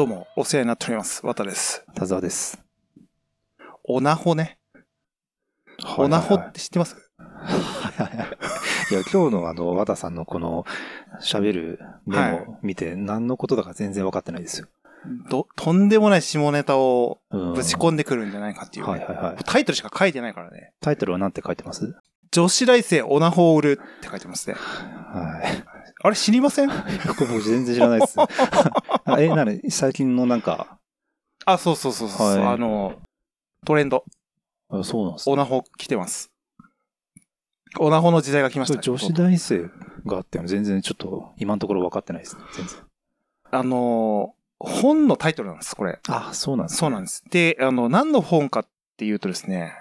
どうも、お世話になっております。渡です。田沢です。オナホね。オナホって知ってます？は いや、今日のあの、和田さんのこの、喋るメモ見て、何のことだか全然分かってないですよ。ど、とんでもない下ネタをうんぶち込んでくるんじゃないかっていう、はいはいはい。タイトルしか書いてないからね。タイトルは何て書いてます？女子大生オナホを売るって書いてますね。はい。あれ知りません？僕全然知らないです。あ え、なに？最近のなんか、あ、そうそうそうそう、はいあの、トレンド、あそうなんですねオナホ来てます。オナホの時代が来ました、それ女子大生があっての全然ちょっと今のところ分かってないですね。全然。あの、本のタイトルなんです、これ。あ、そうなんですそうなんです。で、あの、何の本かっていうとですね、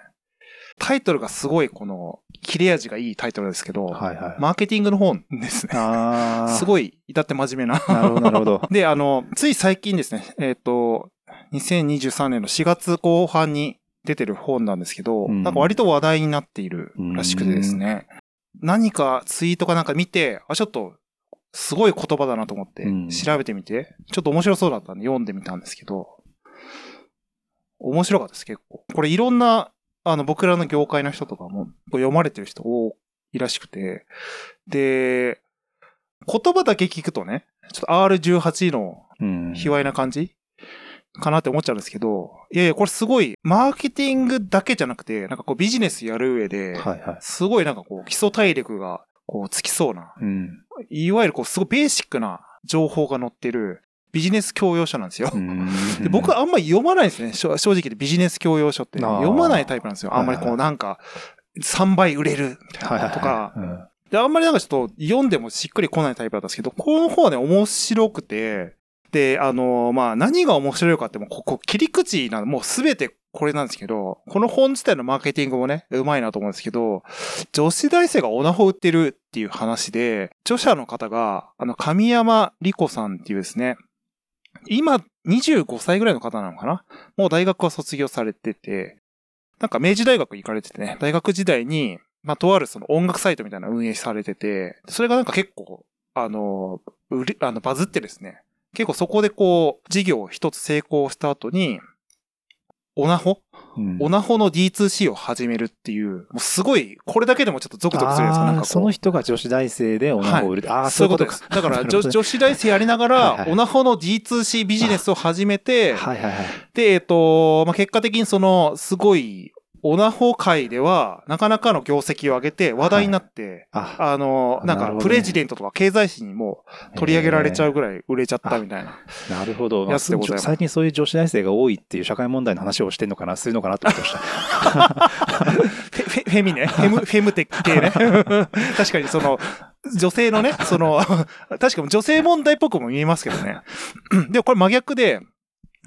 タイトルがすごいこの、切れ味がいいタイトルですけど、はいはい。マーケティングの本ですね。すごい、至って真面目な。なるほどなるほど。で、あの、つい最近ですね、えっ、と、2023年の4月後半に出てる本なんですけど、うんなんか割と話題になっているらしくてですね、何かツイートかなんか見て、あ、ちょっと、すごい言葉だなと思ってうん、調べてみて、ちょっと面白そうだったんで読んでみたんですけど、面白かったです、結構。これいろんな、あの、僕らの業界の人とかも、読まれてる人多いらしくて、で、言葉だけ聞くとね、ちょっと R18 のうん。卑猥な感じかなって思っちゃうんですけど、いやいや、これすごい、マーケティングだけじゃなくて、なんかこうビジネスやる上で、はいはい。すごいなんかこう基礎体力がこうつきそうな、うん。いわゆるこうすごいベーシックな情報が載ってるビジネス教養書なんですよ。で僕はあんまり読まないですね。正正直で。ビジネス教養書って。読まないタイプなんですよ。あんまりこうなんか、3倍売れる。とか、うん。で、あんまりなんかちょっと読んでもしっくりこないタイプだったんですけど、この方はね、面白くて、で、あのまあ、何が面白いかってもう、ここ、切り口なの、もうすべてこれなんですけど、この本自体のマーケティングもね、うまいなと思うんですけど、女子大生がオナホ売ってるっていう話で、著者の方が、あの、神山理子さんっていうですね、今、25歳ぐらいの方なのかな？もう大学は卒業されてて、なんか明治大学行かれててね、大学時代に、まあ、とあるその音楽サイトみたいな運営されてて、それがなんか結構、あの、売り、あの、バズってですね、結構そこでこう、事業を一つ成功した後に、オナホオナホの D2C を始めるっていう、もうすごい、これだけでもちょっとゾクゾクするやつがなんかその人が女子大生でオナホを売る。ああ、そういうことです。だから、女女子大生やりながはいらは、いオナホの D2C ビジネスを始めて、はいはいはい。で、えっと、まあ、結果的にその、すごい、オナホ界では、なかなかの業績を上げて話題になって、あ、あの、なんか、プレジデントとか経済誌にも取り上げられちゃうぐらい売れちゃったみたいな。なるほど。まあ最近そういう女子大生が多いっていう社会問題の話をしてんのかな、するのかなと思ってました。フェフェフェミね。フェム、フェムテック系ね。確かにその、女性のね、その、確かに女性問題っぽくも見えますけどね。でもこれ真逆で、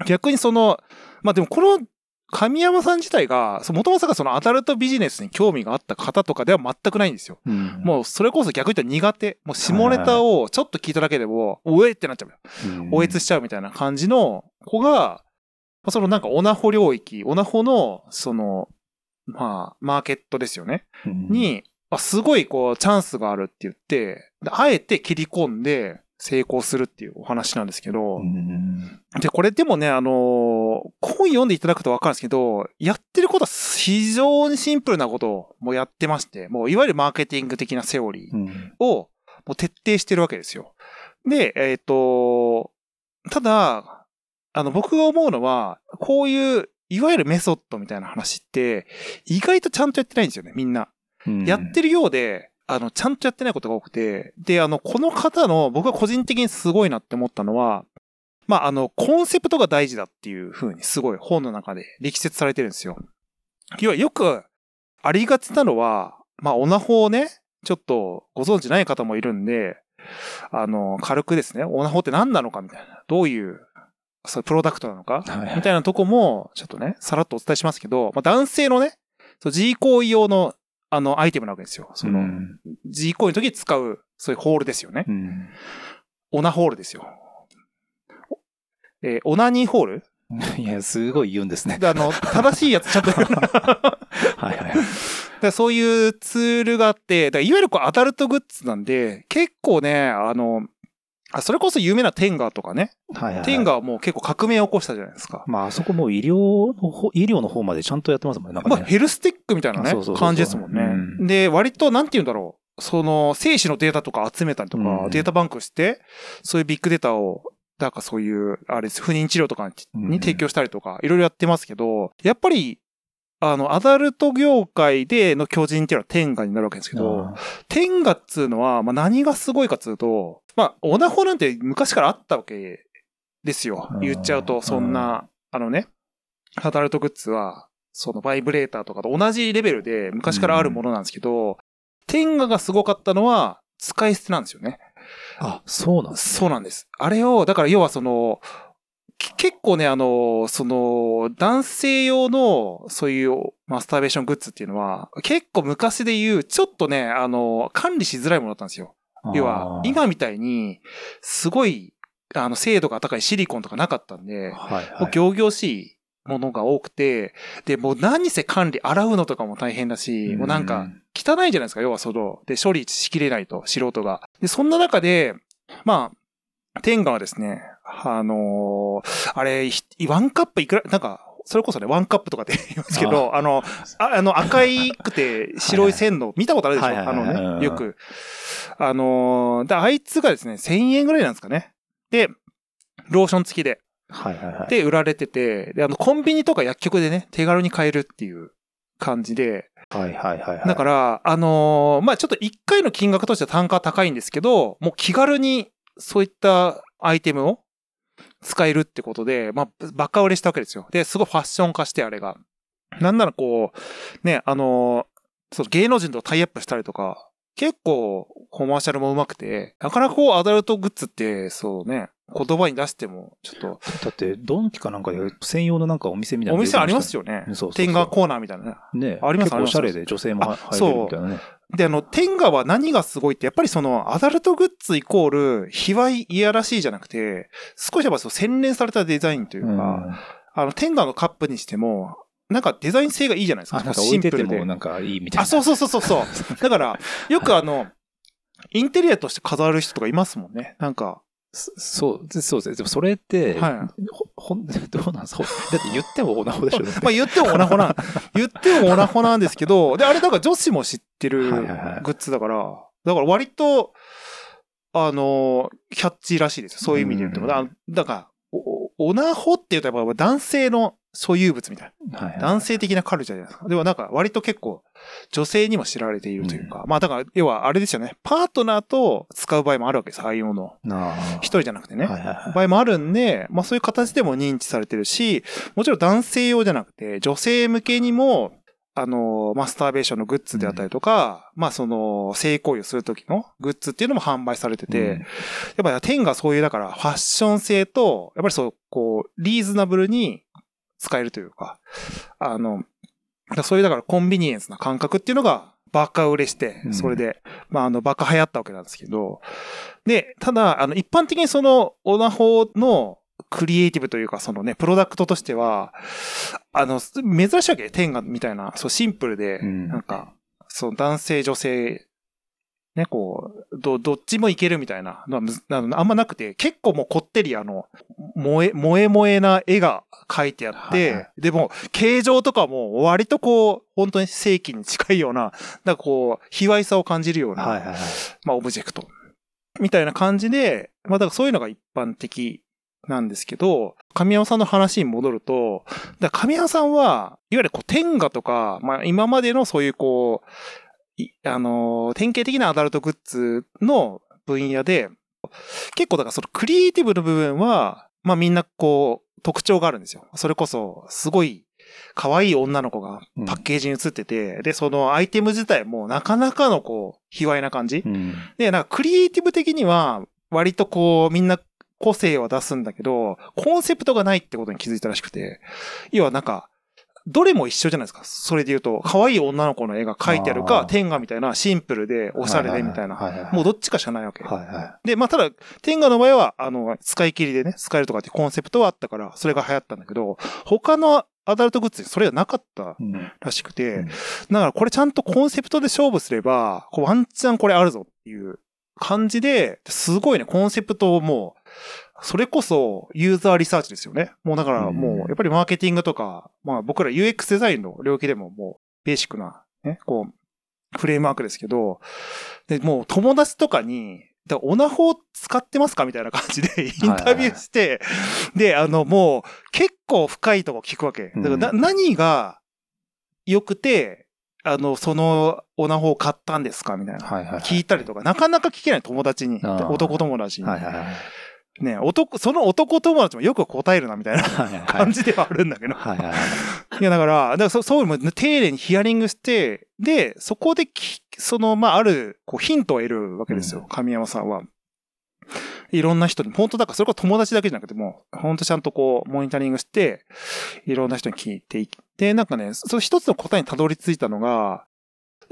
逆にその、まあでもこの、神山さん自体が、もともとがそのアダルトビジネスに興味があった方とかでは全くないんですよ。うんもうそれこそ逆に言ったら苦手。もう下ネタをちょっと聞いただけでも、おえってなっちゃうよ。うんおえつしちゃうみたいな感じの子が、まあそのなんかオナホ領域、オナホの、その、まあ、マーケットですよね。うんに、あすごいこう、チャンスがあるって言って、であえて切り込んで成功するっていうお話なんですけど、うんで、これでもね、あのー本読んでいただくとわかるんですけど、やってることは非常にシンプルなことをもうやってまして、もういわゆるマーケティング的なセオリーうんをもう徹底してるわけですよ。で、えっ、と、ただ、あの、僕が思うのは、こういう、いわゆるメソッドみたいな話って、意外とちゃんとやってないんですよね、みんな。うんやってるようで、あの、ちゃんとやってないことが多くて、で、あの、この方の、僕が個人的にすごいなって思ったのは、まあ、あの、コンセプトが大事だっていう風にすごい本の中で力説されてるんですよ。要はよくありがちなのは、まあ、オナホをね、ちょっとご存知ない方もいるんで、あの、軽くですね、オナホって何なのかみたいな、どういう、そういうプロダクトなのかはいみたいなとこも、ちょっとね、さらっとお伝えしますけど、まあ、男性のね、そう G 行為用の、あの、アイテムなわけですよ。その、うん G 行為の時に使う、そういうホールですよね。うんオナホールですよ。えーオナニーホール？いや、すごい言うんですね。であの、正しいやつちゃんと はいはいはい。でそういうツールがあって、だいわゆるこうアダルトグッズなんで、結構ね、あの、あ、それこそ有名なテンガーとかね。はいはい。テンガーはもう結構革命を起こしたじゃないですか。まあ、あそこもう医療の方、医療の方までちゃんとやってますもんね。なんかまあ、ね。ヘルステックみたいなね感じですもんね。うんで、割と、なんて言うんだろう。その、精子のデータとか集めたりとか、うんデータバンクして、そういうビッグデータを、なんかそういう、あれです、不妊治療とかうんに提供したりとか、いろいろやってますけど、やっぱり、あの、アダルト業界での巨人っていうのは天下になるわけですけど、あ天下っつうのは、まあ、何がすごいかっつうと、まあ、オナホなんて昔からあったわけですようん。言っちゃうと、そんな、あのね、アダルトグッズは、そのバイブレーターとかと同じレベルで昔からあるものなんですけど、天下がすごかったのは、使い捨てなんですよね。あ、そうなんです。そうなんです。あれを、だから要はその、き結構ね、あの、その、男性用の、そういうマスターベーショングッズっていうのは、結構昔で言う、ちょっとね、あの、管理しづらいものだったんですよ。要は、今みたいに、すごい、あの、精度が高いシリコンとかなかったんで、はいはい。もう行々しいものが多くて、で、もう何せ管理、洗うのとかも大変だし、もうなんか、汚いじゃないですか、要はその、で、処理しきれないと、素人が。で、そんな中で、まあ、天下はですね、あのーあれ、ひワンカップいくら、なんか、それこそね、ワンカップとかって言いますけど、あの、ああの赤いくて白い線の、見たことあるでしょ？はいはいあのね、よく。あのーで、あいつがですね、1000円ぐらいなんですかね。で、ローション付きで、はいはいはい。で、売られてて、で、あの、コンビニとか薬局でね、手軽に買えるっていう感じで、はいはいはいはい。だから、あのーまあちょっと一回の金額としては単価は高いんですけど、もう気軽にそういったアイテムを使えるってことで、まあ、バカ売れしたわけですよ。で、すごいファッション化して、あれが。なんならこう、ね、あのーその芸能人とタイアップしたりとか、結構コマーシャルもうまくて、なかなかこうアダルトグッズって、そうね、言葉に出しても、ちょっと、だって、ドンキかなんかで専用のなんかお店みたいなお店ありますよ。よね。そうそうそう天下コーナーみたいなね。ねあります結構おしゃれで女性もあ入れるみたいなね。で、あの、天下は何がすごいって、やっぱりその、アダルトグッズイコール、卑猥いやらしいじゃなくて、少しやっぱそう洗練されたデザインというか、うんあの、天下のカップにしても、なんかデザイン性がいいじゃないですか。あ、なんかシンプルでもなんかいいみたいな。あ、そうそうそうそうそう。だから、よくあの、インテリアとして飾る人とかいますもんね。なんか、そそうで、そうです。でもそれって、はほ、ほん、どうなんですか？だって言ってもオナホでしょ。まあ言ってもオナホなん、言ってもオナホなんですけど、で、あれだから女子も知ってるはいはいはいグッズだから、だから割と、あの、キャッチーらしいですよ。そういう意味で言っても。うんだだから、おオナホって言うとやっぱ男性の所有物みたいな。男性的なカルチャーじゃないですか。でもなんか割と結構女性にも知られているというか。まあだから、要はあれですよね。パートナーと使う場合もあるわけです。愛用の。一人じゃなくてね。場合もあるんで、まあそういう形でも認知されてるし、もちろん男性用じゃなくて、女性向けにも、あの、マスターベーションのグッズであったりとか、まあその、性行為をするときのグッズっていうのも販売されてて、うん。やっぱり天がそういう、だからファッション性と、やっぱりそう、こう、リーズナブルに使えるというか、あの、そういうだからコンビニエンスな感覚っていうのがバカ売れしてう、ん。それで、まああの、バカ流行ったわけなんですけど、で、ただ、あの、一般的にその、オナホのクリエイティブというか、そのね、プロダクトとしては、あの、珍しいわけ天下みたいな、そう、シンプルで、うんなんか、そう、男性、女性、ね、こう、ど、どっちもいけるみたいなのはあんまなくて、結構もうこってりあの、萌え、萌え萌えな絵が描いてあって、はいはいでも、形状とかも割とこう、本当に正規に近いような、なんかこう、卑猥さを感じるような、はいはいはい。まあ、オブジェクト。みたいな感じで、まあ、だからそういうのが一般的なんですけど、神山さんの話に戻ると、だ神山さんは、いわゆるこう、天下とか、まあ、今までのそういうこう、いあのー、典型的なアダルトグッズの分野で、結構だからそのクリエイティブの部分は、まあみんなこう、特徴があるんですよ。それこそ、すごい、可愛い女の子がパッケージに写ってて、で、そのアイテム自体もなかなかのこう、卑猥な感じ。うん。で、なんかクリエイティブ的には、割とこう、みんな個性は出すんだけど、コンセプトがないってことに気づいたらしくて、要はなんか、どれも一緒じゃないですか。それで言うと、可愛い女の子の絵が描いてあるあか、ー天下みたいなシンプルで、おしゃれでみたいな。もうどっちかしかないわけ。はいはで、まあただ、天下の場合は、あの、使い切りでね、使えるとかってコンセプトはあったから、それが流行ったんだけど、他のアダルトグッズにそれがなかったい。うんらしくて、うんだからこれちゃんとコンセプトで勝負すれば、こうワンチャンこれあるぞっていう感じで、すごいね、コンセプトをもう、それこそユーザーリサーチですよね。もうだからもう、やっぱりマーケティングとか、まあ僕ら UX デザインの領域でももう、ベーシックな、ね、こう、フレームワークですけど、で、もう友達とかに、だオナホ使ってますかみたいな感じでインタビューして、で、あの、もう結構深いとこ聞くわけ。だからな、うん何が良くて、あの、そのオナホを買ったんですか？みたいな。はいはいはい。聞いたりとか、なかなか聞けない友達に、男友達に。はいはいはい。ね、男、その男友達もよく答えるな、みたいな感じではあるんだけど。はいはいはい。いや、だから、だからそそういうのも丁寧にヒアリングして、で、そこでき、その、まあ、ある、こう、ヒントを得るわけですよ、うん神山さんは。いろんな人に、本当だから、それこそ友達だけじゃなくても、本当ちゃんとこう、モニタリングして、いろんな人に聞いていって、なんかね、その一つの答えにたどり着いたのが、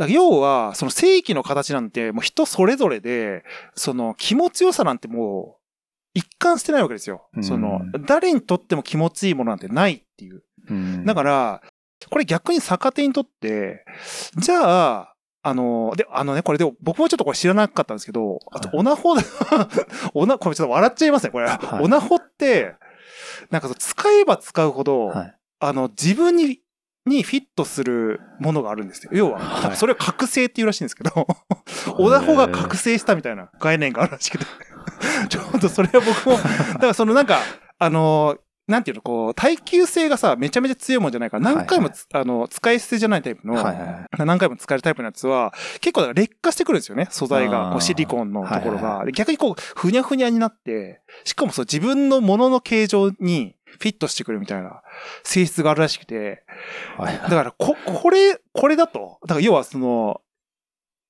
要は、その正規の形なんて、もう人それぞれで、その気持ちよさなんてもう、一貫してないわけですよ。そのう、誰にとっても気持ちいいものなんてないっていう。うんだから、これ逆に逆手にとって、じゃあ、あの、で、あのね、これでも僕もちょっとこれ知らなかったんですけど、あと、はいオナホで、オナ、これちょっと笑っちゃいますね、これ。はいオナホって、なんかそう使えば使うほど、はい。あの、自分に、にフィットするものがあるんですよ。要は、それを覚醒っていうらしいんですけど、オナホが覚醒したみたいな概念があるらしくて。ちょっとそれは僕も、だからそのなんか、あの、なんていうの、こう、耐久性がさ、めちゃめちゃ強いもんじゃないから、何回もつ、あの、使い捨てじゃないタイプの、はいはいはい。何回も使えるタイプのやつは、結構劣化してくるんですよね、素材あが。ー。こうシリコンのところはいはい逆にこう、ふにゃふにゃになって、しかもそう、自分のものの形状にフィットしてくるみたいな性質があるらしくて、はい。だから、こ、これ、これだと、だから要はその、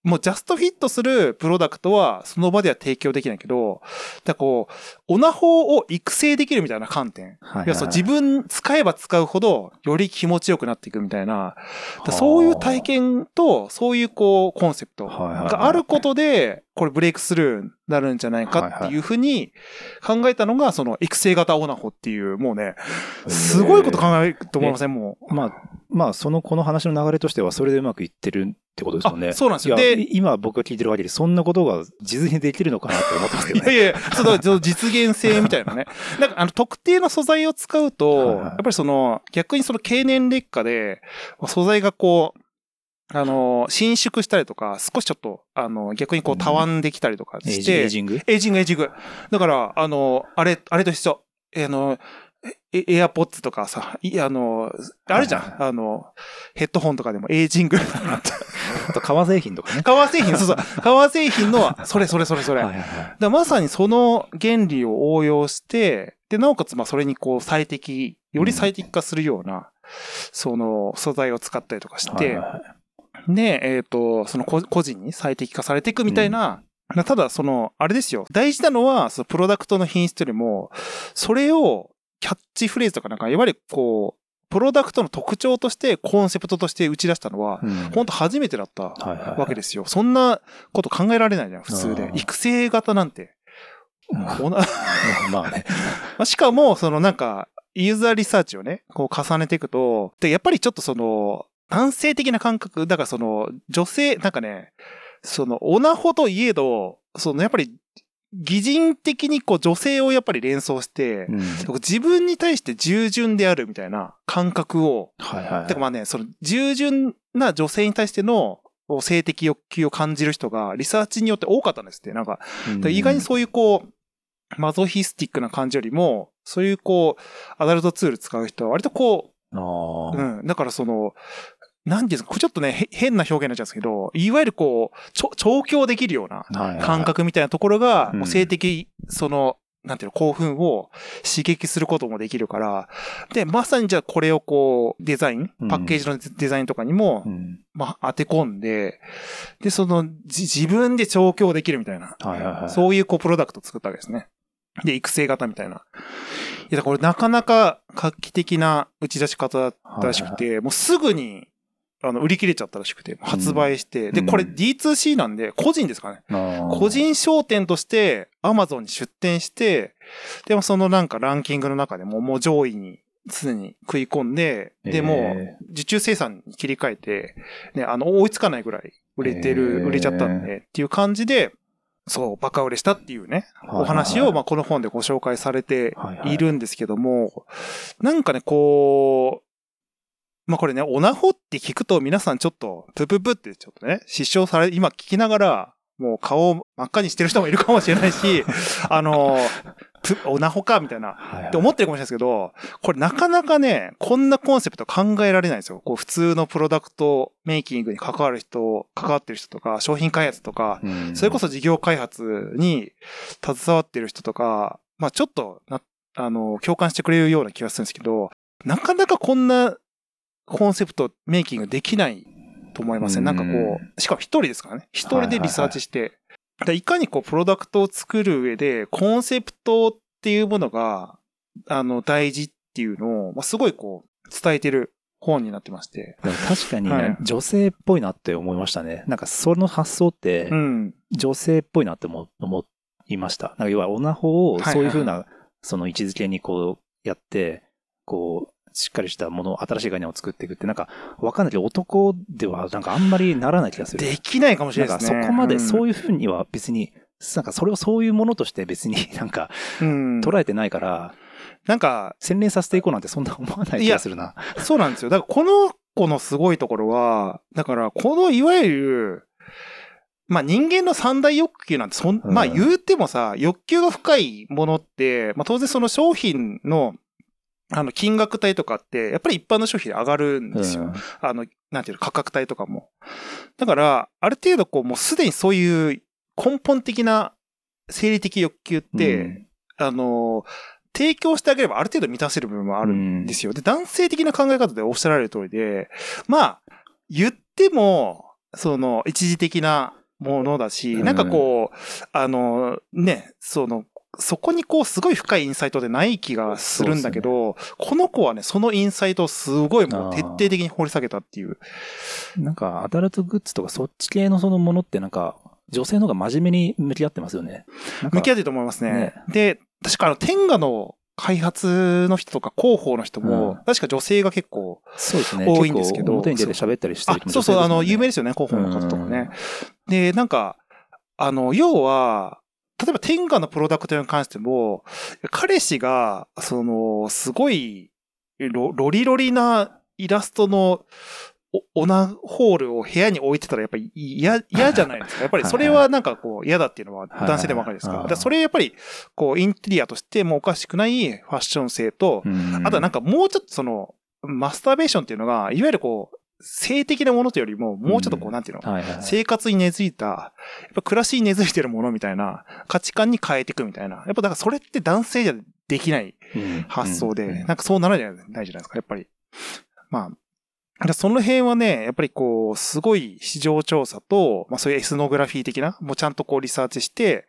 もうジャストフィットするプロダクトはその場では提供できないけど、だこう、オナホを育成できるみたいな観点。はいい。や、そう、自分使えば使うほど、より気持ちよくなっていくみたいな、そういう体験と、そういうこう、コンセプトはいはいはい。があることで、これブレイクスルーになるんじゃないかっていうふうに考えたのが、その育成型オナホっていう、もうね、すごいこと考えると思いません、もう。まあ、まあ、その、この話の流れとしては、それでうまくいってるってことですよね。あそうなんですよで今僕が聞いてる限り、そんなことが実現できるのかなって思ってますけどね。いやいや、その実現性みたいなね。なんか、あの、特定の素材を使うと、はいはいやっぱりその、逆にその経年劣化で、素材がこう、あの、伸縮したりとか、少しちょっと、あの、逆にこう、たわんできたりとかして、エイジング？エイジング、エイジング。だから、あの、あれ、あれと一緒。えあの、エ AirPods とかさ、いあの、あるじゃん。はいあの、ヘッドホンとかでもエイジング。あと、革製品とかね。革製品、そうそう。革製品の、それそれそれそれ。はいはいはい。だまさにその原理を応用して、で、なおかつ、まあ、それにこう、最適、より最適化するような、その、素材を使ったりとかして、はいはいで、えっ、と、その個個人に最適化されていくみたいな、ただ、その、あれですよ。大事なのは、そのプロダクトの品質よりも、それをキャッチフレーズとかなんか、いわゆるこう、プロダクトの特徴として、コンセプトとして打ち出したのは、うん本当初めてだったはいはいはいわけですよ。そんなこと考えられないじゃん、普通で育成型なんて。まあね。まあしかも、そのなんか、ユーザーリサーチをね、こう重ねていくと、で、やっぱりちょっとその、男性的な感覚、だからその、女性、なんかね、その、オナホといえど、その、やっぱり、擬人的にこう女性をやっぱり連想して、うん自分に対して従順であるみたいな感覚を、はいはいはい。てかまあね、その従順な女性に対しての性的欲求を感じる人がリサーチによって多かったんですって。なんか、から意外にそういうこう、マゾヒスティックな感じよりも、そういうこう、アダルトツール使う人は割とこあう、ーうん、だからその、なんていうんですか、これちょっとね、へ変な表現になっちゃうんですけど、いわゆるこう、ちょ調教できるような感覚みたいなところが、性的、その、なんていうの、興奮を刺激することもできるから、で、まさにじゃあこれをこう、デザインうん、パッケージのデザインとかにも、うん。まあ、当て込んで、で、その、じ自分で調教できるみたいな、そういうこう、プロダクトを作ったわけですね。で、育成型みたいな。いや、これなかなか画期的な打ち出し方だったらしくて、もうすぐに、あの、売り切れちゃったらしくて、発売して、で、うん。これ D2C なんで、個人ですかね。個人商店として Amazon に出店して、でもそのなんかランキングの中でももう上位に常に食い込んで、でも受注生産に切り替えて、ね、あの、追いつかないぐらい売れてへる、ー。売れちゃったんで、っていう感じで、そう、バカ売れしたっていうね、お話を、まあ、この本でご紹介されているんですけども、なんかね、こう、まあこれね、オナホって聞くと皆さんちょっと、プププってちょっとね、失笑され、今聞きながら、もう顔を真っ赤にしてる人もいるかもしれないし、あの、プオナホかみたいな、って思ってるかもしれないですけど、これなかなかね、こんなコンセプト考えられないんですよ。こう普通のプロダクトメイキングに関わる人、関わってる人とか、商品開発とか、うんそれこそ事業開発に携わってる人とか、まあちょっとな、あの、共感してくれるような気がするんですけど、なかなかこんなコンセプトメイキングできないと思いません、うんなんかこう、しかも一人ですからね。一人でリサーチして、でいかにこう、プロダクトを作る上で、コンセプトっていうものが、あの、大事っていうのを、まあ、すごいこう、伝えてる本になってまして。確かにね、はい女性っぽいなって思いましたね。なんかその発想ってう、ん。女性っぽいなって思思いました。なんか要はオナホをはいはいそういうふうな、その位置づけにこうやって、こう、しっかりしたもの、新しい概念を作っていくって、なんか、わかんないけど、男ではなんかあんまりならない気がする。できないかもしれなんかないですね。そこまで、そういいうふうには別に、なんかそれをそういうものとして別に なんかうん。捉えてないから、なんか、洗練させていこうなんてそんな思わない気がするな。そうなんですよ。だからこの子のすごいところは、だからこのいわゆる、まあ人間の三大欲求なんてそん、うんまあ言うてもさ、欲求が深いものって、まあ当然その商品の、あの金額帯とかって、やっぱり一般の商品で上がるんですよ。うんあの、なんていうの、価格帯とかも。だから、ある程度こう、もうすでにそういう根本的な生理的欲求って、うんあの、提供してあげればある程度満たせる部分もあるんですよ。で、男性的な考え方でおっしゃられる通りで、まあ、言っても、その、一時的なものだし、うんなんかこう、あの、ね、その、そこにこう、すごい深いインサイトでない気がするんだけど、この子はね、そのインサイトをすごいもう徹底的に掘り下げたっていう。なんか、アダルトグッズとかそっち系のそのものってなんか、女性の方が真面目に向き合ってますよね。向き合ってると思いますね。ねで、確かあの、天下の開発の人とか広報の人も、うん確か女性が結構、そうですね。多いんですけど結構表に出て喋ったりしてある人もそうそう、あの、有名名ですよね、広報の方とかね。で、なんか、あの、要は、例えば天下のプロダクトに関しても、彼氏が、その、すごい、ロロリロリなイラストの、おオナホールを部屋に置いてたらやっぱり嫌、嫌じゃないですか。やっぱりそれはなんかこう嫌だっていうのは男性でもわかるですか。それやっぱりこうインテリアとしてもおかしくないファッション性と、あとはなんか、かもうちょっとその、マスターベーションっていうのが、いわゆるこう、性的なものというよりも、もうちょっとこうう、なんていうの？生活に根付いた、やっぱ暮らしに根付いてるものみたいな価値観に変えていくみたいな。やっぱだからそれって男性じゃできないうん発想で、うんなんかそうならないじゃないですか、やっぱり。まあ、その辺はね、やっぱりこう、すごい市場調査と、まあそういうエスノグラフィー的な、もうちゃんとこうリサーチして、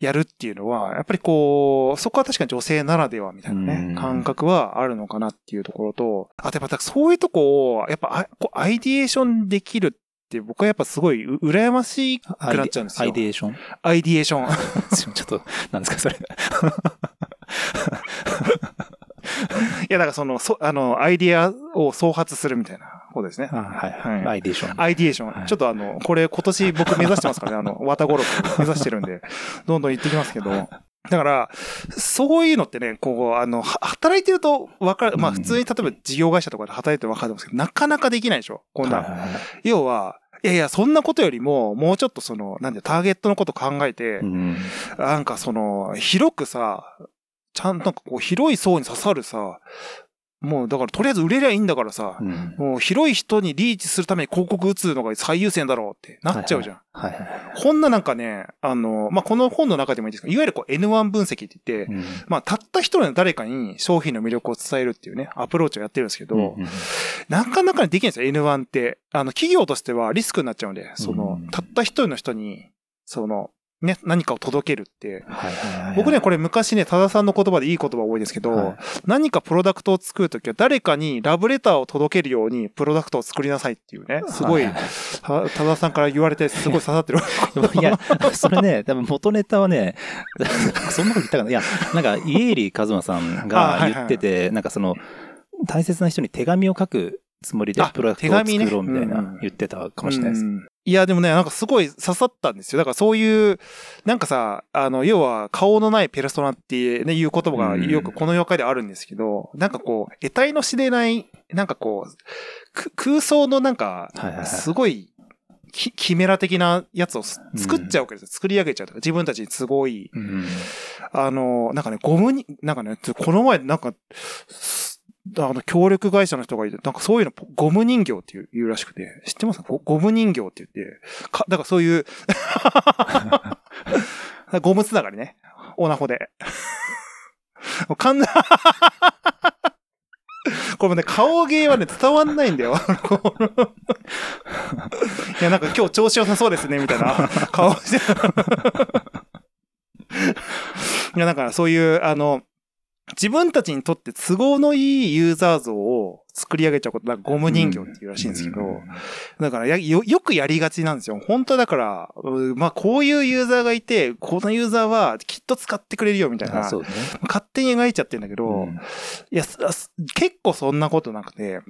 やるっていうのは、やっぱりこう、そこは確かに女性ならではみたいなうんね、感覚はあるのかなっていうところと、あとやっぱそういうとこを、やっぱあこうアイディエーションできるって僕はやっぱすごいう羨ましくなっちゃうんですよ。アイデエーションアイディエーション。ちょっと、なんですか、それ。いや、だからその、そあの、アイディアを創発するみたいなことですね。あはいはい。アイデエーション。アイディエーション。はい。ちょっとあの、これ今年僕目指してますからね、あの、綿語録目指してるんで、どんどん言ってきますけど、だから、そういうのってね、こう、あの、は働いてるとわかる、まあうん。普通に例えば事業会社とかで働いてるとわかるんですけど、なかなかできないでしょ。こんな、要は、いやいや、そんなことよりも、もうちょっとその、なんで、ターゲットのこと考えてう、んなんかその、広くさ、ちゃんとこう、広い層に刺さるさ、もうだからとりあえず売れりゃいいんだからさ、うんもう広い人にリーチするために広告打つのが最優先だろうってなっちゃうじゃん。はいはいはい。こんななんかね、あの、まあ、この本の中でもいいですけど、いわゆるこう N1 分析って言って、うんまあ、たった一人の誰かに商品の魅力を伝えるっていうね、アプローチをやってるんですけど、うんうんなかなかできないんですよ、N1 って。あの、企業としてはリスクになっちゃうんで、そのうん、たった一人の人に、その、ね、何かを届けるって。はいはいはい僕ね、これ昔ね、多田さんの言葉でいい言葉多いですけど、はい何かプロダクトを作るときは誰かにラブレターを届けるようにプロダクトを作りなさいっていうね、すごい、はいはいた多田さんから言われてすごい刺さってる。いや、それね、多分元ネタはね、そんなこと言ったかな。いや、なんか、家入和馬さんが言ってて、なんかその、大切な人に手紙を書くつもりであプロダクトを作ろうみたいうんうなん言ってたかもしれないです。うんいや、でもね、なんかすごい刺さったんですよ。だからそういう、なんかさ、あの、要は顔のないペルソナって、ね、いう言葉がよくこの業界ではあるんですけど、なんかこう、得体の知れない、なんかこう、く空想のなんかはいはいは、いすごい、キキメラ的なやつをす作っちゃうわけですよ。作り上げちゃうとか、自分たちに都合いい。うん。あの、なんかね、ゴムに、なんかね、この前、なんか、すあの、協力会社の人がいて、なんかそういうの、ゴム人形っていう言うらしくて、知ってます？ゴゴム人形って言って、か、だからそういう、ゴムつながりね。オナホで。もう完全これもね、顔芸はね、伝わんないんだよ。いや、なんか今日調子良さそうですね、みたいな顔して。いや、だからそういう、あの、自分たちにとって都合のいいユーザー像を作り上げちゃうこと、なんかゴム人形っていうらしいんですけど、だからやよ、よくやりがちなんですよ。本当だから、うまあこういうユーザーがいて、このユーザーはきっと使ってくれるよみたいな、ね。勝手に描いちゃってるんだけど、うんいや、結構そんなことなくて、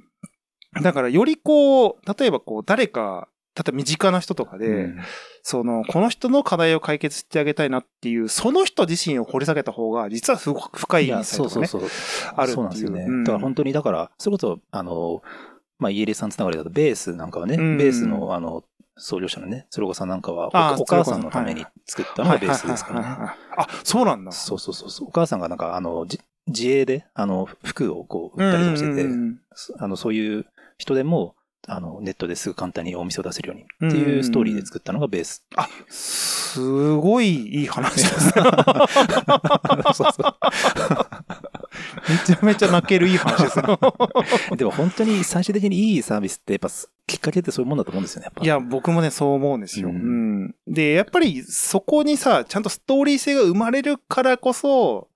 だからよりこう、例えばこう、誰か、例えば身近な人とかで、うんその、この人の課題を解決してあげたいなっていう、その人自身を掘り下げた方が、実はすごく深いいや、インサイトがね。そうそうそう。あるっていうそうなんですよね。うんだから本当に、だから、それこそ、あの、まあ、イエリさんつながりだと、ベースなんかはね、うんベースの、あの、創業者のね、鶴岡さんなんかは、おお母さんのために作ったのがベースですからね。あ、そうなんだ。そうそうそう。お母さんがなんか、あの、じ自営で、あの、服をこう、売ったりとかしてて、あの、そういう人でも、あの、ネットですぐ簡単にお店を出せるようにっていうストーリーで作ったのがベース。あ、すごいいい話ですね。そうそうめちゃめちゃ泣けるいい話ですよ。でも本当に最終的にいいサービスって、やっぱ、きっかけってそういうもんだと思うんですよね。いや、僕もね、そう思うんですよ。ううんん。で、やっぱりそこにさ、ちゃんとストーリー性が生まれるからこそ、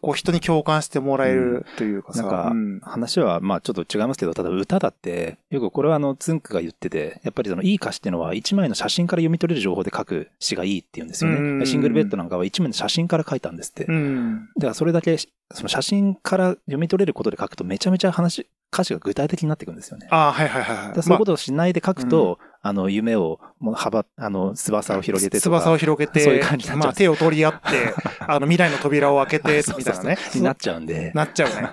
こう人に共感してもらえるというかさ。なんかうん話は、まあちょっと違いますけど、ただ歌だって、よくこれはあの、つんくが言ってて、やっぱりそのいい歌詞っていうのは一枚の写真から読み取れる情報で書く詩がいいって言うんですようんね。シングルベッドなんかは一枚の写真から書いたんですって。だうん。からそれだけ、その写真から読み取れることで書くとめちゃめちゃ話、歌詞が具体的になっていくんですよね。ああ、はいはいはいそういうことをしないで書くと、あの、夢を、もう幅、あの、翼を広げてとか。翼を広げて、そういう感じになっちゃうんですまあ手を取り合って、あの未来の扉を開けて、みたいなね。になっちゃうんで。なっちゃうね。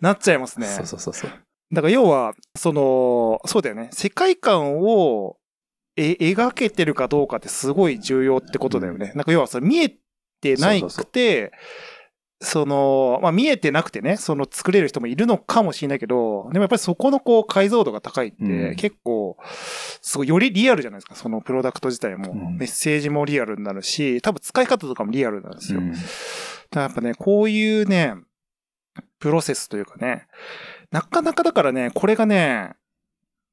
なっちゃいますね。そうそうそうそう。だから要は、その、そうだよね。世界観をえ描けてるかどうかってすごい重要ってことだよね。なんか要はそれ見えてないくて、その、まあ見えてなくてね、その作れる人もいるのかもしれないけど、でもやっぱりそこのこう解像度が高いって、うん結構、すごいよりリアルじゃないですか、そのプロダクト自体も。うんメッセージもリアルになるし、多分使い方とかもリアルなんですよ。うんだからやっぱね、こういうね、プロセスというかね、なかなかだからね、これがね、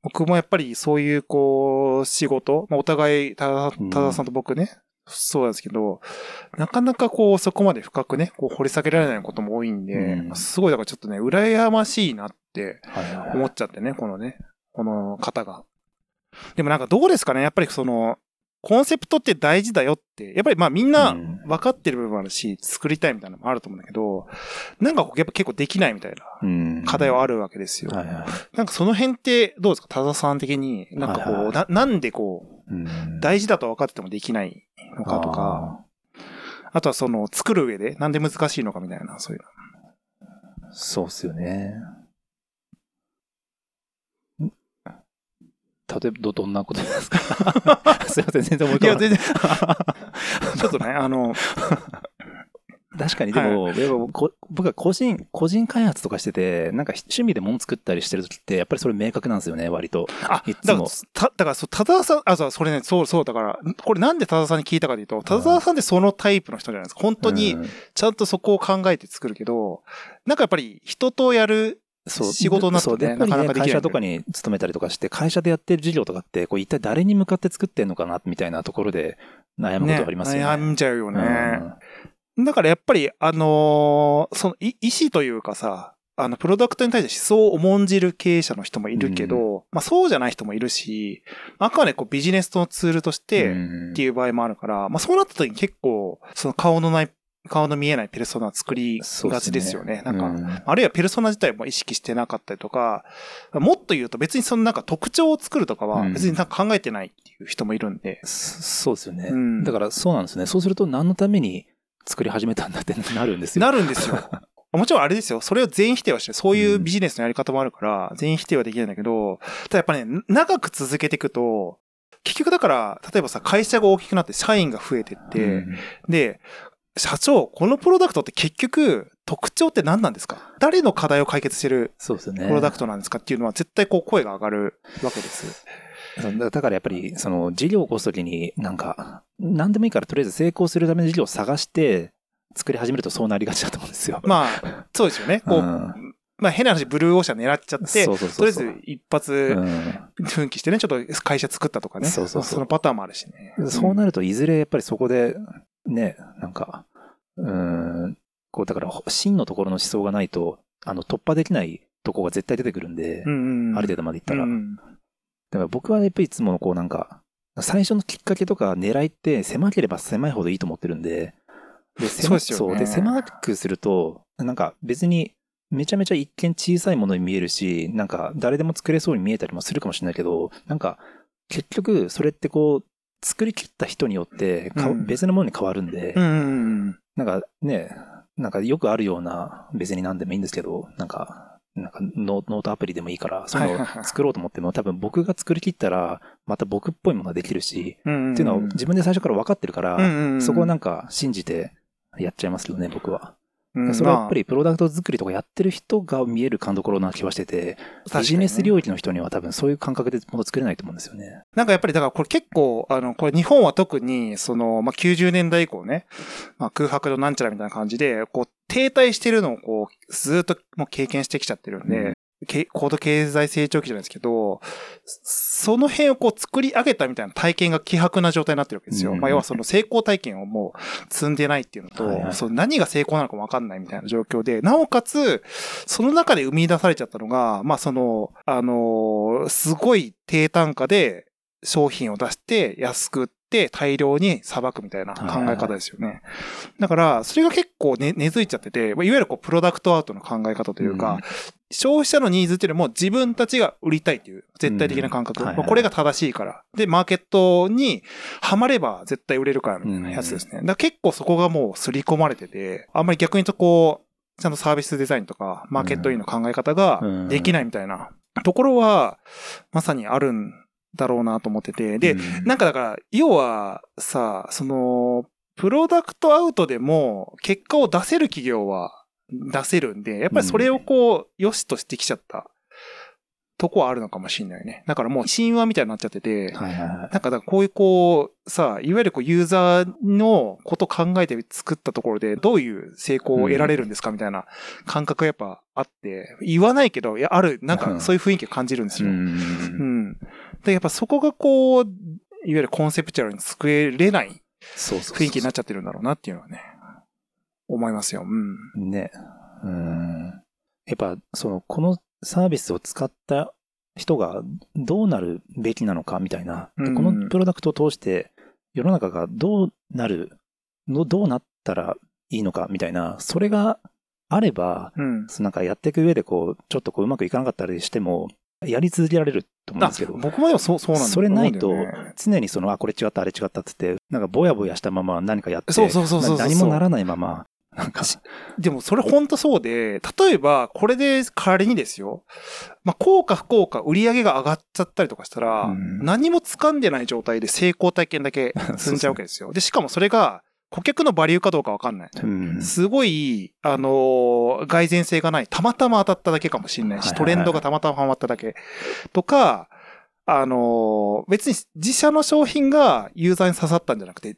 僕もやっぱりそういうこう、仕事、まあ、お互い、ただ、うんたださんと僕ね、そうなんですけど、なかなかこう、そこまで深くね、こう掘り下げられないことも多いんで、うん。すごいだからちょっとね、羨ましいなって思っちゃってね、このね、この方が。でもなんかどうですかねやっぱりその、コンセプトって大事だよって、やっぱりまあみんなうん。分かってる部分もあるし、作りたいみたいなのもあると思うんだけど、なんかやっぱ結構できないみたいなうん。課題はあるわけですよ。はいはい。なんかその辺ってどうですか？多田さん的に、なんかこう、はいはい。な、なんでこう、うん。大事だと分かっててもできないのかとか、あとはその作る上でなんで難しいのかみたいな、そういうの。そうっすよね。ん例えば、ど、どんなことですか？すいません、全然思いいや、浮かばない。全然。ちょっとね、あの、確かに、でも、やっぱこ僕は個人、個人開発とかしてて、なんか趣味で物作ったりしてる時って、やっぱりそれ明確なんですよね、割と。あい、つも、た、だからそう、田沢さん、あ、そう、それね、そう、そう、だから、これなんで田沢さんに聞いたかというと、田沢さんってそのタイプの人じゃないですか。本当にう、んちゃんとそこを考えて作るけど、なんかやっぱり人とやる、そう仕事になってねなかなか会社とかに勤めたりとかして、会社でやってる事業とかって、こう一体誰に向かって作ってんのかな、みたいなところで悩むことがありますよね。悩んじゃうよね。うんだからやっぱり、あのーその、い意思というかさ、あの、プロダクトに対して思想を重んじる経営者の人もいるけど、まあそうじゃない人もいるし、あくまでこうビジネスのツールとして、うんっていう場合もあるから、まあそうなった時に結構、その顔のない顔の見えないペルソナを作りがちですよね。なんか、うんあるいはペルソナ自体も意識してなかったりとか、もっと言うと別にそのなんか特徴を作るとかはうん別になんか考えてないっていう人もいるんで。そそうですよね。うんだからそうなんですね。そうすると何のために作り始めたんだってなるんですよ。なるんですよ。もちろんあれですよ。それを全員否定はして、そういうビジネスのやり方もあるから、全員否定はできないんだけど、ただやっぱね、長く続けていくと、結局だから、例えばさ、会社が大きくなって社員が増えてって、うんで、社長、このプロダクトって結局、特徴って何なんですか？誰の課題を解決してるそうですよね。プロダクトなんですかっていうのは絶対こう声が上がるわけです。だからやっぱり、その事業を起こすときに、なんか、何でもいいからとりあえず成功するための事業を探して、作り始めるとそうなりがちだと思うんですよ。まあ、そうですよね。こう、うんまあ変な話、ブルーオーシャン狙っちゃって、そうそうそうそうとりあえず一発うん奮起してね、ちょっと会社作ったとかね。そうそうそうのパターンもあるしね。そうなると、いずれやっぱりそこで、ね、なんか、うーん、こう、だから、真のところの思想がないと、あの、突破できないとこが絶対出てくるんで、うんうん、ある程度までいったら。うんだから僕はやっぱりいつもこうなんか、最初のきっかけとか狙いって狭ければ狭いほどいいと思ってるんで、で、そうですよね。そう。で、狭くすると、なんか別にめちゃめちゃ一見小さいものに見えるし、なんか誰でも作れそうに見えたりもするかもしれないけど、なんか結局それってこう、作り切った人によってかうん。別のものに変わるんで、うんうんうん。なんかね、なんかよくあるような、別に何でもいいんですけど、なんか、なんかノノートアプリでもいいから、そういうのを作ろうと思っても、多分僕が作り切ったら、また僕っぽいものができるし、うんっていうのは自分で最初から分かってるから、そこをなんか信じてやっちゃいますけどね、僕は。うんそれはやっぱりプロダクト作りとかやってる人が見える勘どころな気はしてて、まあビジネス領域の人には多分そういう感覚でもの作れないと思うんですよね。なんかやっぱりだからこれ結構、あの、これ日本は特に、その、まあ、90年代以降ね、まあ、空白のなんちゃらみたいな感じで、こう、停滞してるのをこう、ずっともう経験してきちゃってるんで、うん。け高度経済成長期じゃないですけど、その辺をこう作り上げたみたいな体験が希薄な状態になってるわけですよ。うん。まあ、要はその成功体験をもう積んでないっていうのと、はいはい。その何が成功なのかもわかんないみたいな状況で、なおかつ、その中で生み出されちゃったのが、まあその、あのーすごい低単価で商品を出して安く売って大量に裁くみたいな考え方ですよね。だから、それが結構ね根付いちゃってて、まあいわゆるこうプロダクトアウトの考え方というか、うん消費者のニーズっていうよりも自分たちが売りたいっていう絶対的な感覚。うんはいはいまあこれが正しいから。で、マーケットにはまれば絶対売れるからみたいなやつですね。だから結構そこがもう刷り込まれてて、あんまり逆に言うとこう、ちゃんとサービスデザインとか、マーケットインの考え方がうんできないみたいなところは、まさにあるんだろうなと思ってて。で、うんなんかだから、要はさ、その、プロダクトアウトでも結果を出せる企業は出せるんで、やっぱりそれをこう、良しとしてきちゃったとこはあるのかもしれないね。だからもう神話みたいになっちゃってて、はいはいはい。なんかだからこういうこう、さ、いわゆるこうユーザーのこと考えて作ったところでどういう成功を得られるんですかみたいな感覚がやっぱあって、言わないけど、いや、ある、なんかそういう雰囲気を感じるんですよ。うんうん。で、やっぱそこがこう、いわゆるコンセプチュアルに作れない雰囲気になっちゃってるんだろうなっていうのはね、思いますよ。うん。ね。うん。やっぱ、その、このサービスを使った人がどうなるべきなのかみたいな。でうんこのプロダクトを通して世の中がどうなるの、どうなったらいいのかみたいな、それがあれば、うん。なんかやっていく上でこう、ちょっとこううまくいかなかったりしても、やり続けられると思うんあですけど、僕もでもそう、そうなんだそれないと常にその、あ、これ違った、あれ違ったって言って、なんかぼやぼやしたまま何かやって、そうそうそうそうそう。な何もならないまま、なんか、でもそれほんとそうで、例えばこれで仮にですよ、まあ、効果不効果、売り上げが上がっちゃったりとかしたら、うん。何も掴んでない状態で成功体験だけ積んじゃうわけですよ。で、しかもそれが顧客のバリューかどうかわかんない。うんすごい、あのー蓋然性がない。たまたま当たっただけかもしれないし、トレンドがたまたまハマっただけ。とか、あのー別に自社の商品がユーザーに刺さったんじゃなくて、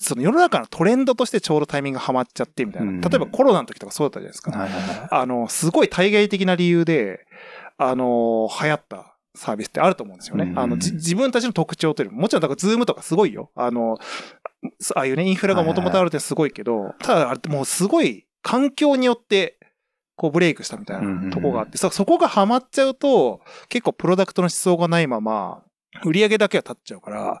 その世の中のトレンドとしてちょうどタイミングがハマっちゃってみたいな。うん例えばコロナの時とかそうだったじゃないですか。はいはいはいあの、すごい対外的な理由で、あのー流行ったサービスってあると思うんですよね。うんあの、じ自分たちの特徴というよりも、もちろんだから Zoom とかすごいよ。あの、ああいうね、インフラがもともとあるってすごいけど、ただあれってもうすごい環境によって、こうブレイクしたみたいなとこがあって、そそこがハマっちゃうと、結構プロダクトの思想がないまま、売り上げだけは立っちゃうから、だか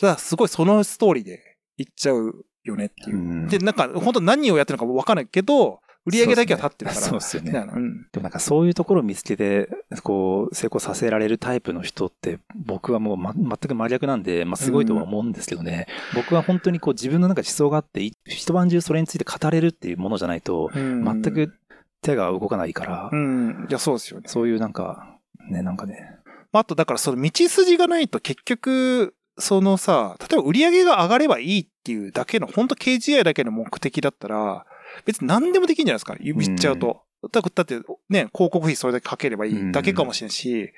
らすごいそのストーリーでいっちゃうよねっていうう。んで、なんか、本当何をやってるのかわかんないけど、売り上げだけは立ってるから。そうですよね。でもなんかそういうところを見つけて、こう、成功させられるタイプの人って、僕はもう、ま、全く真逆なんで、まあすごいとは思うんですけどね。僕は本当にこう自分の中で思想があって、い一晩中それについて語れるっていうものじゃないと、うん全く手が動かないから、うん。いや、そうですよね。そういうなんか、ね、なんかね、まああと、だからその道筋がないと結局、そのさ、例えば売り上げが上がればいいっていうだけの、本当 KGI だけの目的だったら、別に何でもできるんじゃないですか。言っちゃうと。だだって、ね、広告費それだけかければいいだけかもしれんし、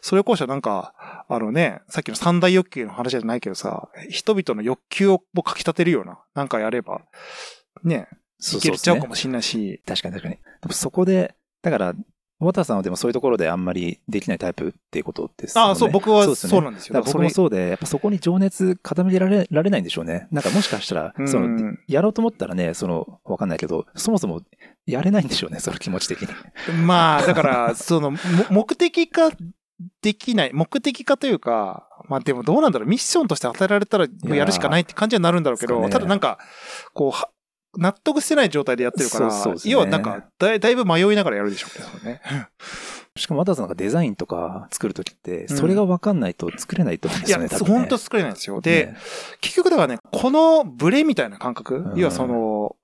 それこそなんか、あのね、さっきの三大欲求の話じゃないけどさ、人々の欲求をかき立てるような、なんかやれば、ね、いけちゃうかもしれないし、確かに確かに。でもそこで、だから、ウォタさんはでもそういうところであんまりできないタイプっていうことですよね。ああ、そう、僕はそうなんですよ。僕もそうで、やっぱそこに情熱傾けられられないんでしょうね。なんかもしかしたら、うんその、やろうと思ったらね、その、わかんないけど、そもそもやれないんでしょうね、その気持ち的に。まあ、だから、その、も目的化できない、目的化というか、まあでもどうなんだろう、ミッションとして与えられたらやるしかないって感じになるんだろうけど、ねただなんか、こうは、納得してない状態でやってるから、そうそうね。要はなんかだい、だいぶ迷いながらやるでしょ。うね。しかも、わざわざなんかデザインとか作るときって、それがわかんないと作れないと思うんでいや、すよね、多分ね。本当作れないんですよ。で、ね。結局だからね、このブレみたいな感覚、うん。要はその、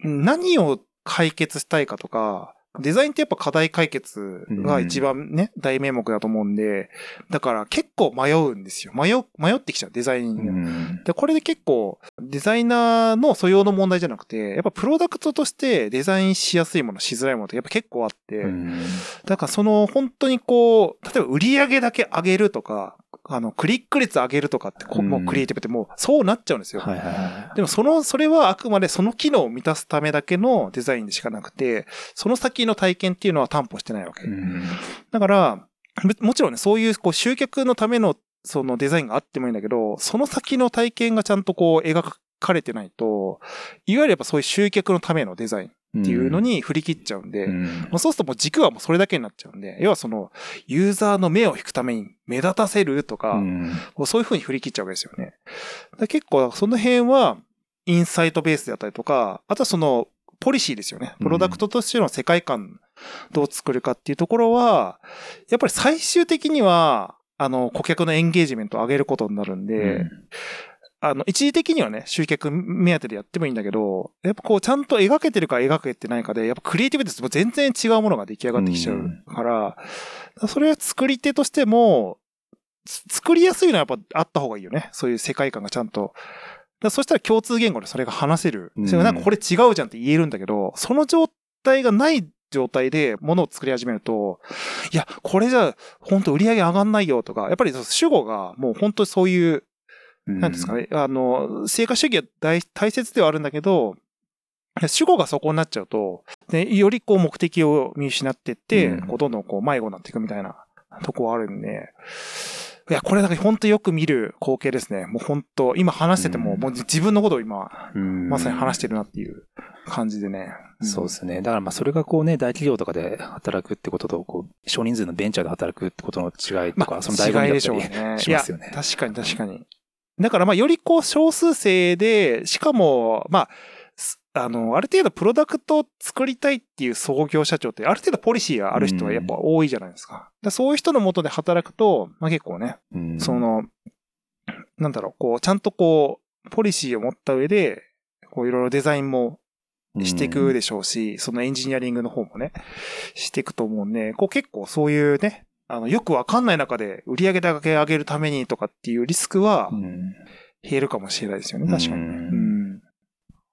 何を解決したいかとか、デザインってやっぱ課題解決が一番ね、大名目だと思うんで、だから結構迷うんですよ。迷う、迷ってきちゃう、デザインが。うんで、これで結構、デザイナーの素養の問題じゃなくて、やっぱプロダクトとしてデザインしやすいもの、しづらいものってやっぱ結構あって、うんだからその本当にこう、例えば売り上げだけ上げるとか、あの、クリック率上げるとかってもうクリエイティブってもうそうなっちゃうんですよ。はいはいはい。でもその、それはあくまでその機能を満たすためだけのデザインでしかなくて、その先の体験っていうのは担保してないわけ。うんだから、べもちろんね、そういうこう集客のためのそのデザインがあってもいいんだけど、その先の体験がちゃんとこう描かれてないと、いわゆるやっぱそういう集客のためのデザインっていうのに振り切っちゃうんで、うん。まあ、そうするともう軸はもうそれだけになっちゃうんで、要はその、ユーザーの目を引くために目立たせるとか、うん。そういう風に振り切っちゃうわけですよね。結構、その辺は、インサイトベースであったりとか、あとはその、ポリシーですよね。プロダクトとしての世界観、どう作るかっていうところは、やっぱり最終的には、あの、顧客のエンゲージメントを上げることになるんで、あの、一時的にはね、集客目当てでやってもいいんだけど、やっぱこう、ちゃんと描けてるか描けてないかで、やっぱクリエイティブって全然違うものが出来上がってきちゃうから、それは作り手としても、つ作りやすいのはやっぱあった方がいいよね。そういう世界観がちゃんと。そしたら共通言語でそれが話せる。うんそれなんかこれ違うじゃんって言えるんだけど、その状態がない状態で物を作り始めると、いや、これじゃ本当売り上げ上がんないよとか、やっぱり主語がもう本当にそういううんなんですかね、あの、成果主義は大大切ではあるんだけど、主語がそこになっちゃうと、でよりこう目的を見失ってって、うんこうどんどんこう迷子になっていくみたいなとこはあるんで、いや、これだけ本当よく見る光景ですね。もう本当、今話してても、うんもう自分のことを今、うんまさに話してるなっていう感じでね。そうですね。だからまあそれがこうね、大企業とかで働くってことと、こう、少人数のベンチャーで働くってことの違いとか、まあ、その醍醐味違いでしだったりょうね。しますよねいや確かに確かに。だからまあ、よりこう少数生で、しかも、まあ、すあの、ある程度プロダクトを作りたいっていう創業社長って、ある程度ポリシーがある人はやっぱ多いじゃないですか。だそういう人のもとで働くと、まあ結構ね、うん。その、なんだろう、こう、ちゃんとこう、ポリシーを持った上で、こういろいろデザインもしていくでしょうし、そのエンジニアリングの方もね、していくと思うんで、こう結構そういうね、あの、よくわかんない中で売上だけ上げるためにとかっていうリスクはうん減るかもしれないですよね、確かにね。うんうん。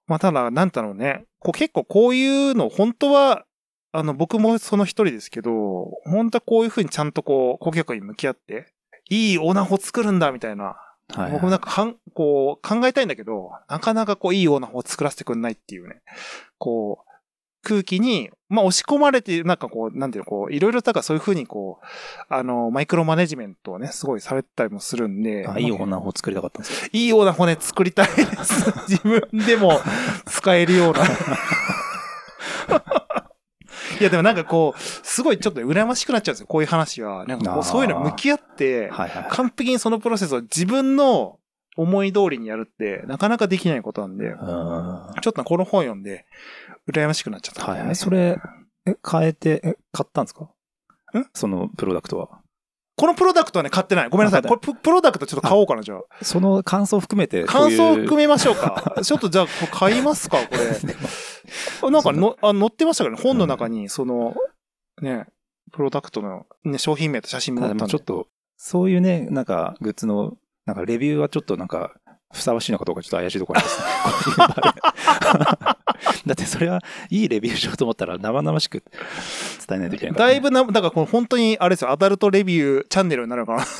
まあ、ただ、なんだろうね、こう結構こういうの、本当は、あの、僕もその一人ですけど、本当はこういうふうにちゃんとこう、顧客に向き合って、いいオナホ作るんだ、みたいな。はい僕もなんかかん、こう、考えたいんだけど、なかなかこう、いいオナホを作らせてくんないっていうね。こう、空気に、まあ、押し込まれて、なんかこう、なんていうの、こう、いろいろだからそういうふうにこう、あの、マイクロマネジメントをね、すごいされてたりもするんで。あいいオナホ作りたかったんですよ。いいオナホね、作りたいです。自分でも使えるような。いや、でもなんかこう、すごいちょっと羨ましくなっちゃうんですよ、こういう話は。なんかこう、そういうの向き合って。完璧にそのプロセスを自分の思い通りにやるって、なかなかできないことなんで、ちょっとこの本読んで、羨ましくなっちゃったね、いはい。それ、え、変えて、え、買ったんですか？ん？そのプロダクトは？このプロダクトはね、買ってない。ごめんなさい。あこれプ、プロダクトちょっと買おうかな、じゃあ。その感想含めて。感想を含めめましょうか。ちょっとじゃあ、買いますか、これ。なんかのあ載ってましたからね、本の中に、その、ね、プロダクトの、ね、商品名と写真も載でったんで。もちょっと、そういうね、なんか、グッズの、なんかレビューはちょっとなんか、ふさわしいのかどうかちょっと怪しいところですね。だってそれは、いいレビューしようと思ったら生々しく伝えないといけないから、ね。だいぶな、だからこの本当に、あれですよ、アダルトレビューチャンネルになるのかな。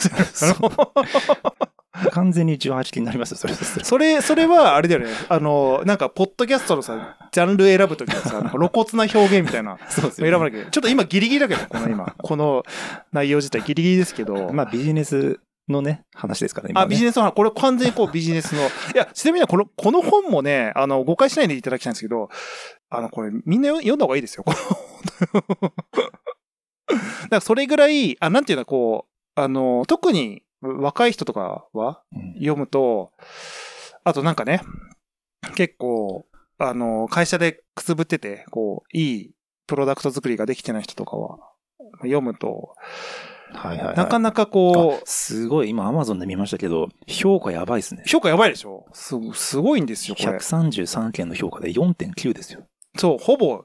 完全に18禁になりますよ、それそれ、それは、あれだよね。あの、なんか、ポッドキャストのさ、ジャンル選ぶときはさ、露骨な表現みたいな、そうです選ばなきゃ。ちょっと今ギリギリだけど、この今、この内容自体ギリギリですけど。まあビジネスのね、話ですからね。あ、ビジネネスの話、これ完全にこうビジネスの。いや、ちなみにこの、この本もね、あの、誤解しないでいただきたいんですけど、あの、これみんな読読んだ方がいいですよ。だからそれぐらい、あ、なんていうの、こう、あの、特に若い人とかは読むと、あとなんかね、結構、あの、会社でくすぶってて、こう、いいプロダクト作りができてない人とかは、読むと、はいはい、はい。なかなかこうあ、すごい、今アマゾンで見ましたけど、評価やばいですね。評価やばいでしょ？す、すごいんですよ、これ。133件の評価で4.9ですよ。そう、ほぼ、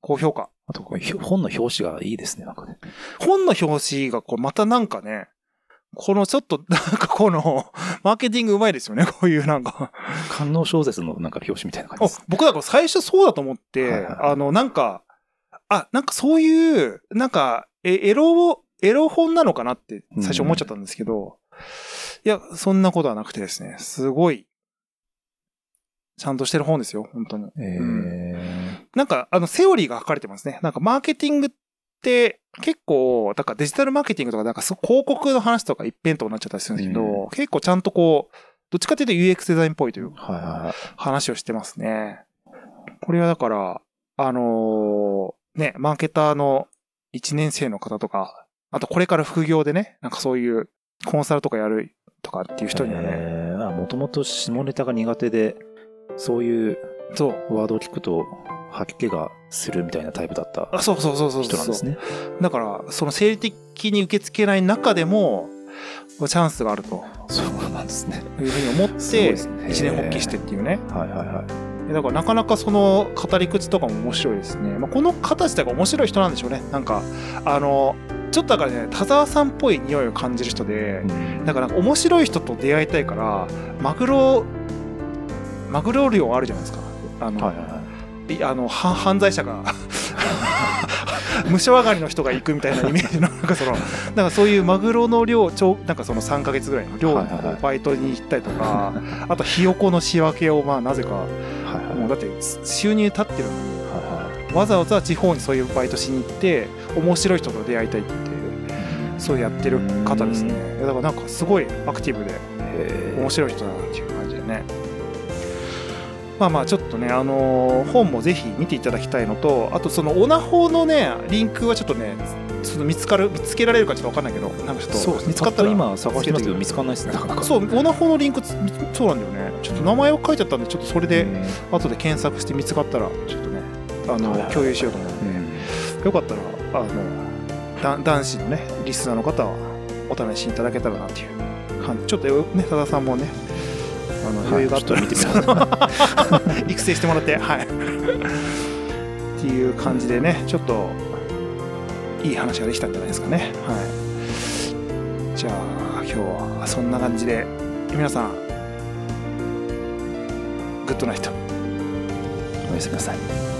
高評価。あと本の表紙がいいですね、なんかね。本の表紙が、こう、またなんかね、このちょっと、なんかこの、マーケティングうまいですよね、こういうなんか。観音小説のなんか表紙みたいな感じあです。僕だから最初そうだと思って、はいはいはいあの、なんか、あ、なんかそういう、なんか、え、エロ、エロ本なのかなって最初思っちゃったんですけど、いや、そんなことはなくてですね、すごい、ちゃんとしてる本ですよ、本当に。えーなんか、あの、セオリーが書かれてますね。なんか、マーケティングって、結構、だからデジタルマーケティングとか、なんか、広告の話とか一辺倒になっちゃったりするんですけど、う結構ちゃんとこう、どっちかというと UX デザインっぽいという。話をしてますね。これはだから、あのーね、マーケターの1年生の方とか、あとこれから副業でね、なんかそういうコンサルとかやるとかっていう人にはね、えー、もともと下ネタが苦手で、そういうワードを聞くと吐き気がするみたいなタイプだったあそうそうそうそうそう。人なんですね。だから、その生理的に受け付けない中でも、チャンスがあるとそうなんですね。いうふうに思って、一念発起してっていうね。はいはいはい。だからなかなかその語り口とかも面白いですね。まあ、この方自体が面白い人なんでしょうね。なんか、あの、ちょっとだからね、田沢さんっぽい匂いを感じる人で、だから面白い人と出会いたいから、マグロ、マグロ漁あるじゃないですか。あの、はいはいはい。いあのは犯罪者が無償上がりの人が行くみたいな イメージのなんかそのなんかそういうマグロの量ちょなんかその3か月ぐらいの量のバイトに行ったりとかあとひよこの仕分けをまあなぜかもうだって収入立ってるのにはいわざわざ地方にそういうバイトしに行って面白い人と出会いたいって言ってそうやってる方ですねだからなんかすごいアクティブで面白い人だなっていう感じでね。まあまあちょっとね、あのー本もぜひ見ていただきたいのと、あとそのオナホのね、リンクはちょっとね、その見つかる、見つけられるかちょっとわかんないけど、なんかちょっと。見つかったら。今探してますけど見つかんないですね。そう、オナホのリンクつ、そうなんだよね。ちょっと名前を書いてあったんで、ちょっとそれで、うん後で検索して見つかったら、ちょっとね、あの、共有しようと思うので、よかったら、あの、だ男子のね、リスナーの方は、お試しいただけたらなっていう感じ。ちょっとね、多田さんもね、あの、余裕があったら見てみます。育成してもらって、はい。っていう感じでね、ちょっと、いい話ができたんじゃないですかね。はい。じゃあ、今日はそんな感じで、皆さん、グッドナイト。おやすみなさい。